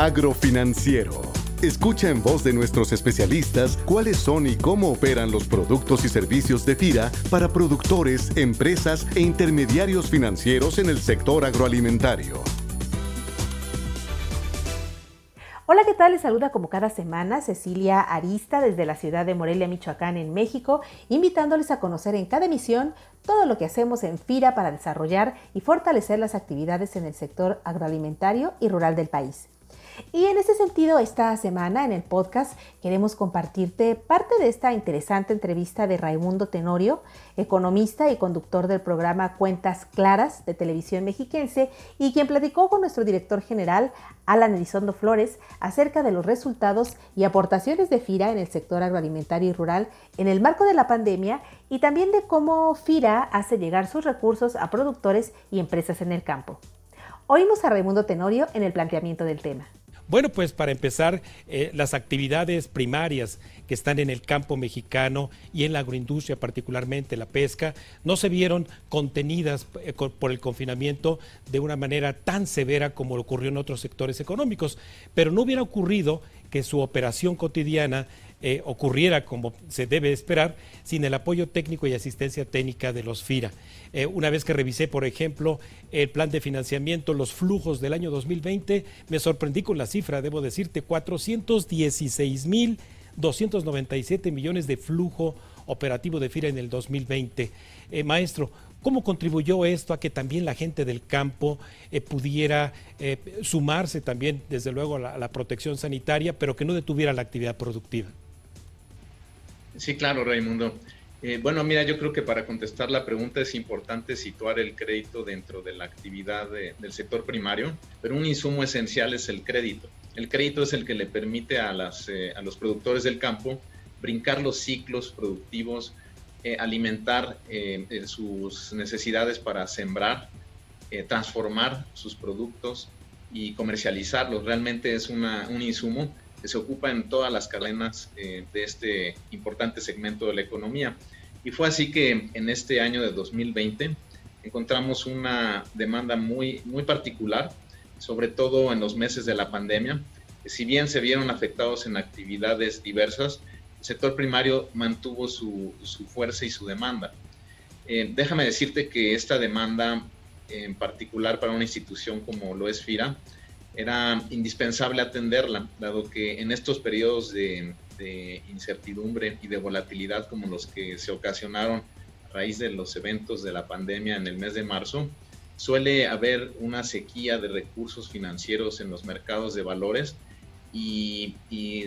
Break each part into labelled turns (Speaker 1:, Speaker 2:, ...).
Speaker 1: Agrofinanciero. Escucha en voz de nuestros especialistas cuáles son y cómo operan los productos y servicios de FIRA para productores, empresas e intermediarios financieros en el sector agroalimentario.
Speaker 2: Hola, ¿qué tal? Les saluda como cada semana Cecilia Arista desde la ciudad de Morelia, Michoacán, en México, invitándoles a conocer en cada emisión todo lo que hacemos en FIRA para desarrollar y fortalecer las actividades en el sector agroalimentario y rural del país. Y en ese sentido, esta semana en el podcast queremos compartirte parte de esta interesante entrevista de Raimundo Tenorio, economista y conductor del programa Cuentas Claras de Televisión Mexiquense, y quien platicó con nuestro director general, Alan Elizondo Flores, acerca de los resultados y aportaciones de FIRA en el sector agroalimentario y rural en el marco de la pandemia y también de cómo FIRA hace llegar sus recursos a productores y empresas en el campo. Oímos a Raimundo Tenorio en el planteamiento del tema.
Speaker 3: Bueno, pues para empezar, eh, las actividades primarias que están en el campo mexicano y en la agroindustria, particularmente la pesca, no se vieron contenidas eh, por el confinamiento de una manera tan severa como ocurrió en otros sectores económicos, pero no hubiera ocurrido que su operación cotidiana eh, ocurriera como se debe esperar sin el apoyo técnico y asistencia técnica de los FIRA. Eh, una vez que revisé, por ejemplo, el plan de financiamiento, los flujos del año 2020, me sorprendí con la cifra, debo decirte, 416 mil 297 millones de flujo operativo de FIRA en el 2020. Eh, maestro, ¿Cómo contribuyó esto a que también la gente del campo pudiera sumarse también, desde luego, a la, protección sanitaria, pero que no detuviera la actividad productiva?
Speaker 4: Sí, claro, Raimundo. Eh, bueno, mira, yo creo que para contestar la pregunta es importante situar el crédito dentro de la actividad del sector primario, pero un insumo esencial es el crédito. El crédito es el que le permite a, eh, los productores del campo brincar los ciclos productivos, eh, alimentar sus necesidades para sembrar, transformar sus productos y comercializarlos. Realmente es un insumo que se ocupa en todas las cadenas eh, de este importante segmento de la economía. Y fue así que en este año de 2020 encontramos una demanda muy, muy particular, sobre todo en los meses de la pandemia. Si bien se vieron afectados en actividades diversas, el sector primario mantuvo su, su fuerza y su demanda. Eh, déjame decirte que esta demanda, en particular para una institución como lo es FIRA, era indispensable atenderla, dado que en estos periodos de, incertidumbre y de volatilidad como los que se ocasionaron a raíz de los eventos de la pandemia en el mes de marzo, suele haber una sequía de recursos financieros en los mercados de valores y,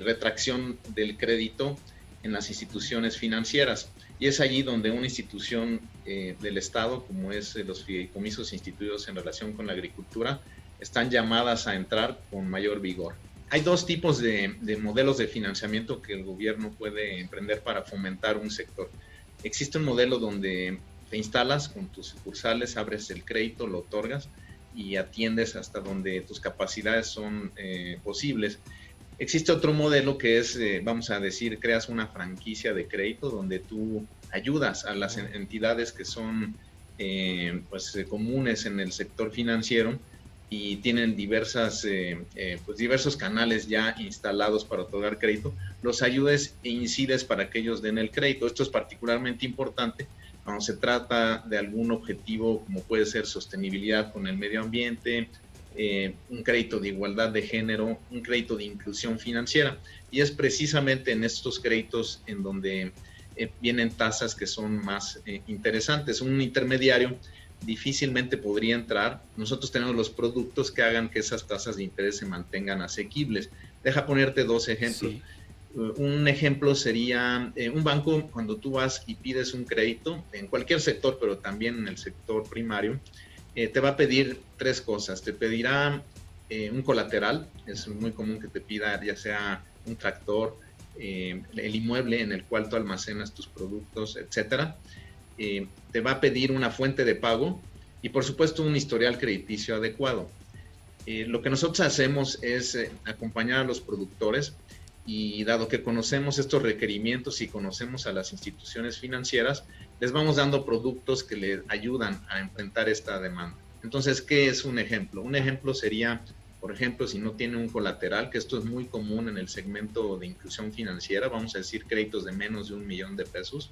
Speaker 4: retracción del crédito en las instituciones financieras. Y es allí donde una institución eh, del Estado, como es los fideicomisos instituidos en relación con la agricultura, están llamadas a entrar con mayor vigor. Hay dos tipos de, modelos de financiamiento que el gobierno puede emprender para fomentar un sector. Existe un modelo donde te instalas con tus sucursales, abres el crédito, lo otorgas y atiendes hasta donde tus capacidades son eh, posibles. Existe otro modelo que es, eh, vamos a decir, creas una franquicia de crédito donde tú ayudas a las entidades que son eh, pues, comunes en el sector financiero y tienen diversas, eh, eh, pues diversos canales ya instalados para otorgar crédito, los ayudes e incides para que ellos den el crédito. Esto es particularmente importante cuando se trata de algún objetivo como puede ser sostenibilidad con el medio ambiente, eh, un crédito de igualdad de género, un crédito de inclusión financiera. Y es precisamente en estos créditos en donde vienen tasas que son más interesantes. Un intermediario difícilmente podría entrar. Nosotros tenemos los productos que hagan que esas tasas de interés se mantengan asequibles. Deja ponerte dos ejemplos. Uh, un ejemplo sería eh, un banco cuando tú vas y pides un crédito en cualquier sector, pero también en el sector primario, eh, te va a pedir tres cosas. Te pedirá eh, un colateral, es muy común que te pida ya sea un tractor, el inmueble en el cual tú almacenas tus productos, etcétera eh, te va a pedir una fuente de pago y por supuesto un historial crediticio adecuado. Eh, lo que nosotros hacemos es eh, acompañar a los productores y dado que conocemos estos requerimientos y conocemos a las instituciones financieras, les vamos dando productos que les ayudan a enfrentar esta demanda. Entonces, ¿qué es un ejemplo? Un ejemplo sería por ejemplo, si no tiene un colateral, que esto es muy común en el segmento de inclusión financiera, vamos a decir créditos de menos de un millón de pesos,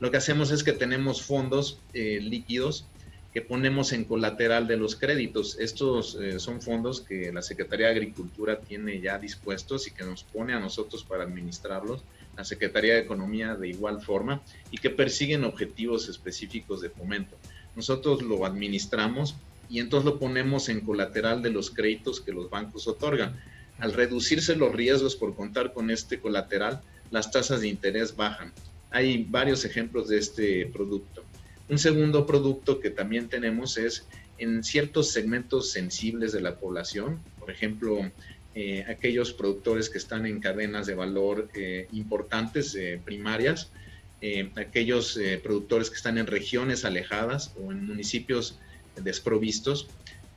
Speaker 4: lo que hacemos es que tenemos fondos eh, líquidos que ponemos en colateral de los créditos. Estos eh, son fondos que la Secretaría de Agricultura tiene ya dispuestos y que nos pone a nosotros para administrarlos, la Secretaría de Economía de igual forma, y que persiguen objetivos específicos de fomento. Nosotros lo administramos y entonces lo ponemos en colateral de los créditos que los bancos otorgan. Al reducirse los riesgos por contar con este colateral, las tasas de interés bajan. Hay varios ejemplos de este producto. Un segundo producto que también tenemos es en ciertos segmentos sensibles de la población, por ejemplo, eh, aquellos productores que están en cadenas de valor eh, importantes, eh, primarias, aquellos productores que están en regiones alejadas o en municipios desprovistos,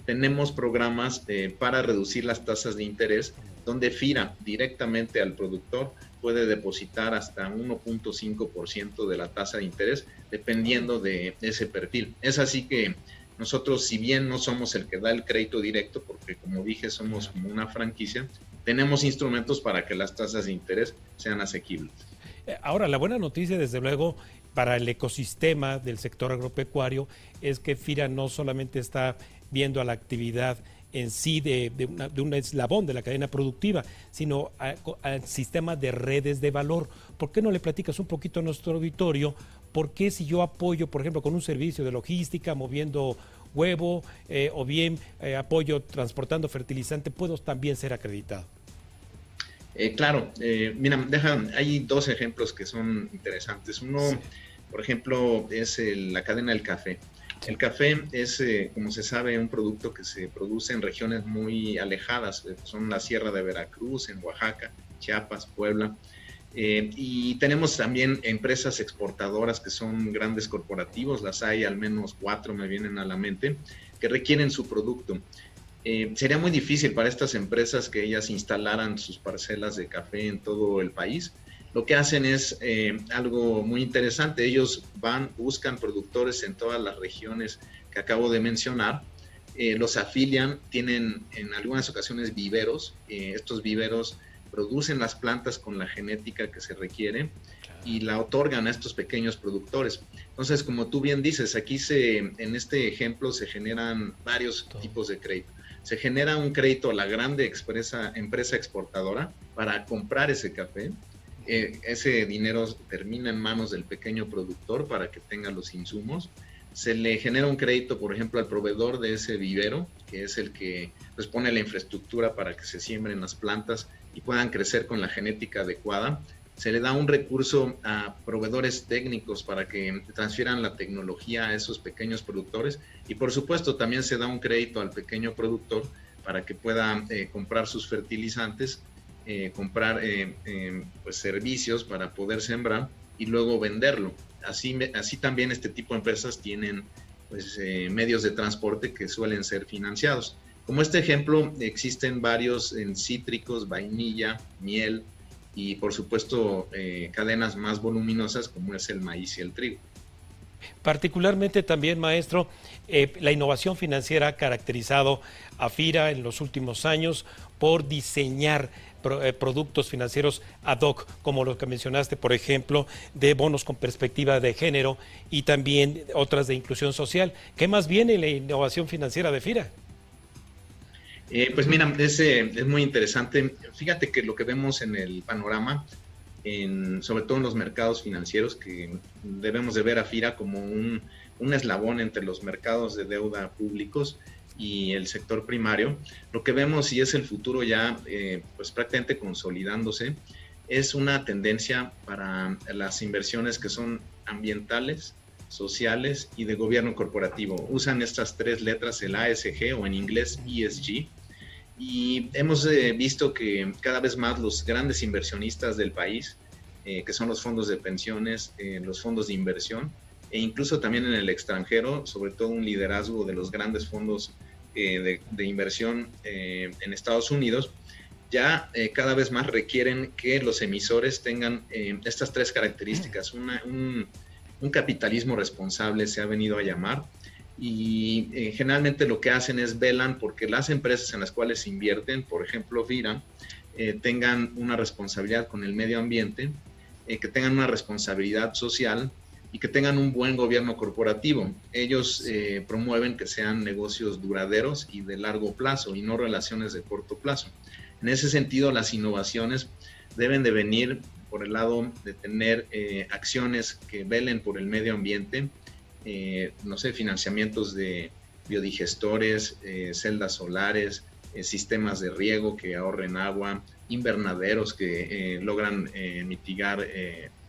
Speaker 4: tenemos programas eh, para reducir las tasas de interés donde FIRA directamente al productor puede depositar hasta 1.5% de la tasa de interés dependiendo de ese perfil. Es así que nosotros, si bien no somos el que da el crédito directo, porque como dije somos como una franquicia, tenemos instrumentos para que las tasas de interés sean asequibles.
Speaker 3: Ahora, la buena noticia, desde luego, para el ecosistema del sector agropecuario es que FIRA no solamente está viendo a la actividad en sí de, un eslabón de la cadena productiva, sino al sistema de redes de valor. ¿Por qué no le platicas un poquito a nuestro auditorio? ¿Por qué si yo apoyo, por ejemplo, con un servicio de logística, moviendo huevo, eh, o bien eh, apoyo transportando fertilizante, puedo también ser acreditado?
Speaker 4: Eh, claro, mira, deja, hay dos ejemplos que son interesantes. Uno, por ejemplo, es la cadena del café. El café es, eh, como se sabe, un producto que se produce en regiones muy alejadas, eh, son la Sierra de Veracruz, en Oaxaca, Chiapas, Puebla. Eh, y tenemos también empresas exportadoras que son grandes corporativos, las hay al menos cuatro, me vienen a la mente, que requieren su producto. Sería muy difícil para estas empresas que ellas instalaran sus parcelas de café en todo el país lo que hacen es eh, algo muy interesante. Ellos van, buscan productores en todas las regiones que acabo de mencionar, eh, los afilian, tienen en algunas ocasiones viveros, eh, estos viveros producen las plantas con la genética que se requiere y la otorgan a estos pequeños productores. Entonces, como tú bien dices, aquí se, en este ejemplo se generan varios tipos de crédito. Se genera un crédito a la grande empresa exportadora para comprar ese café eh, ese dinero termina en manos del pequeño productor para que tenga los insumos. Se le genera un crédito, por ejemplo, al proveedor de ese vivero, que es el que pues, pone la infraestructura para que se siembren las plantas y puedan crecer con la genética adecuada. Se le da un recurso a proveedores técnicos para que transfieran la tecnología a esos pequeños productores. Y por supuesto, también se da un crédito al pequeño productor para que pueda eh, comprar sus fertilizantes eh, comprar eh, pues servicios para poder sembrar y luego venderlo. Así, así también este tipo de empresas tienen pues, medios de transporte que suelen ser financiados. Como este ejemplo, existen varios en cítricos, vainilla, miel y por supuesto cadenas más voluminosas como es el maíz y el trigo.
Speaker 3: Particularmente también, maestro, la innovación financiera ha caracterizado a FIRA en los últimos años por diseñar eh, productos financieros ad hoc, como los que mencionaste, por ejemplo, de bonos con perspectiva de género y también otras de inclusión social. ¿Qué más viene en la innovación financiera de FIRA?
Speaker 4: Eh, pues mira, es, es, muy interesante. Fíjate que lo que vemos en el panorama, sobre todo en los mercados financieros, que debemos de ver a FIRA como un, un eslabón entre los mercados de deuda públicos y el sector primario, lo que vemos y es el futuro ya eh, pues prácticamente consolidándose, es una tendencia para las inversiones que son ambientales, sociales y de gobierno corporativo. Usan estas tres letras, el ASG o en inglés ESG. Y hemos eh, visto que cada vez más los grandes inversionistas del país, eh, que son los fondos de pensiones, los fondos de inversión, e incluso también en el extranjero, sobre todo un liderazgo de los grandes fondos eh, de, inversión eh, en Estados Unidos, ya eh, cada vez más requieren que los emisores tengan estas tres características. un, capitalismo responsable se ha venido a llamar, y eh, generalmente lo que hacen es velan porque las empresas en las cuales invierten, por ejemplo FIRA, eh, tengan una responsabilidad con el medio ambiente, eh, que tengan una responsabilidad social y que tengan un buen gobierno corporativo. Ellos promueven que sean negocios duraderos y de largo plazo y no relaciones de corto plazo. En ese sentido, las innovaciones deben de venir por el lado de tener acciones que velen por el medio ambiente, eh, no sé, financiamientos de biodigestores, eh, celdas solares, eh, sistemas de riego que ahorren agua, invernaderos que logran mitigar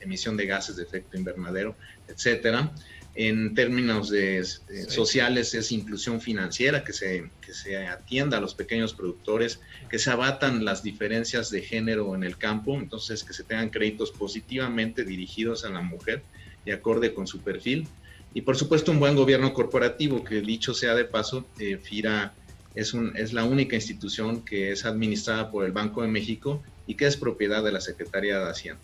Speaker 4: emisión de gases de efecto invernadero, etcétera. En términos de, sociales es inclusión financiera, que se, que se atienda a los pequeños productores, que se abatan las diferencias de género en el campo, entonces que se tengan créditos positivamente dirigidos a la mujer y acorde con su perfil y por supuesto un buen gobierno corporativo, que dicho sea de paso, eh, FIRA es, un, es la única institución que es administrada por el Banco de México y que es propiedad de la Secretaría de Hacienda.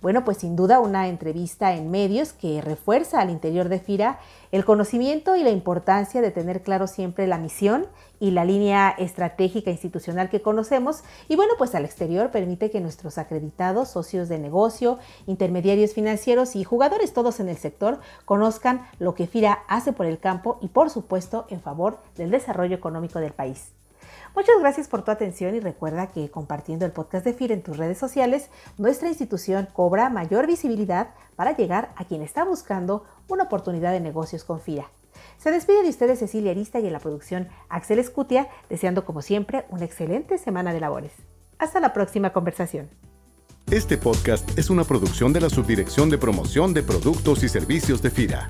Speaker 2: Bueno, pues sin duda una entrevista en medios que refuerza al interior de FIRA el conocimiento y la importancia de tener claro siempre la misión y la línea estratégica institucional que conocemos y bueno, pues al exterior permite que nuestros acreditados, socios de negocio, intermediarios financieros y jugadores todos en el sector conozcan lo que FIRA hace por el campo y por supuesto en favor del desarrollo económico del país. Muchas gracias por tu atención y recuerda que compartiendo el podcast de FIRA en tus redes sociales, nuestra institución cobra mayor visibilidad para llegar a quien está buscando una oportunidad de negocios con FIRA. Se despide de ustedes Cecilia Arista y en la producción Axel Escutia, deseando como siempre una excelente semana de labores. Hasta la próxima conversación.
Speaker 1: Este podcast es una producción de la Subdirección de Promoción de Productos y Servicios de FIRA.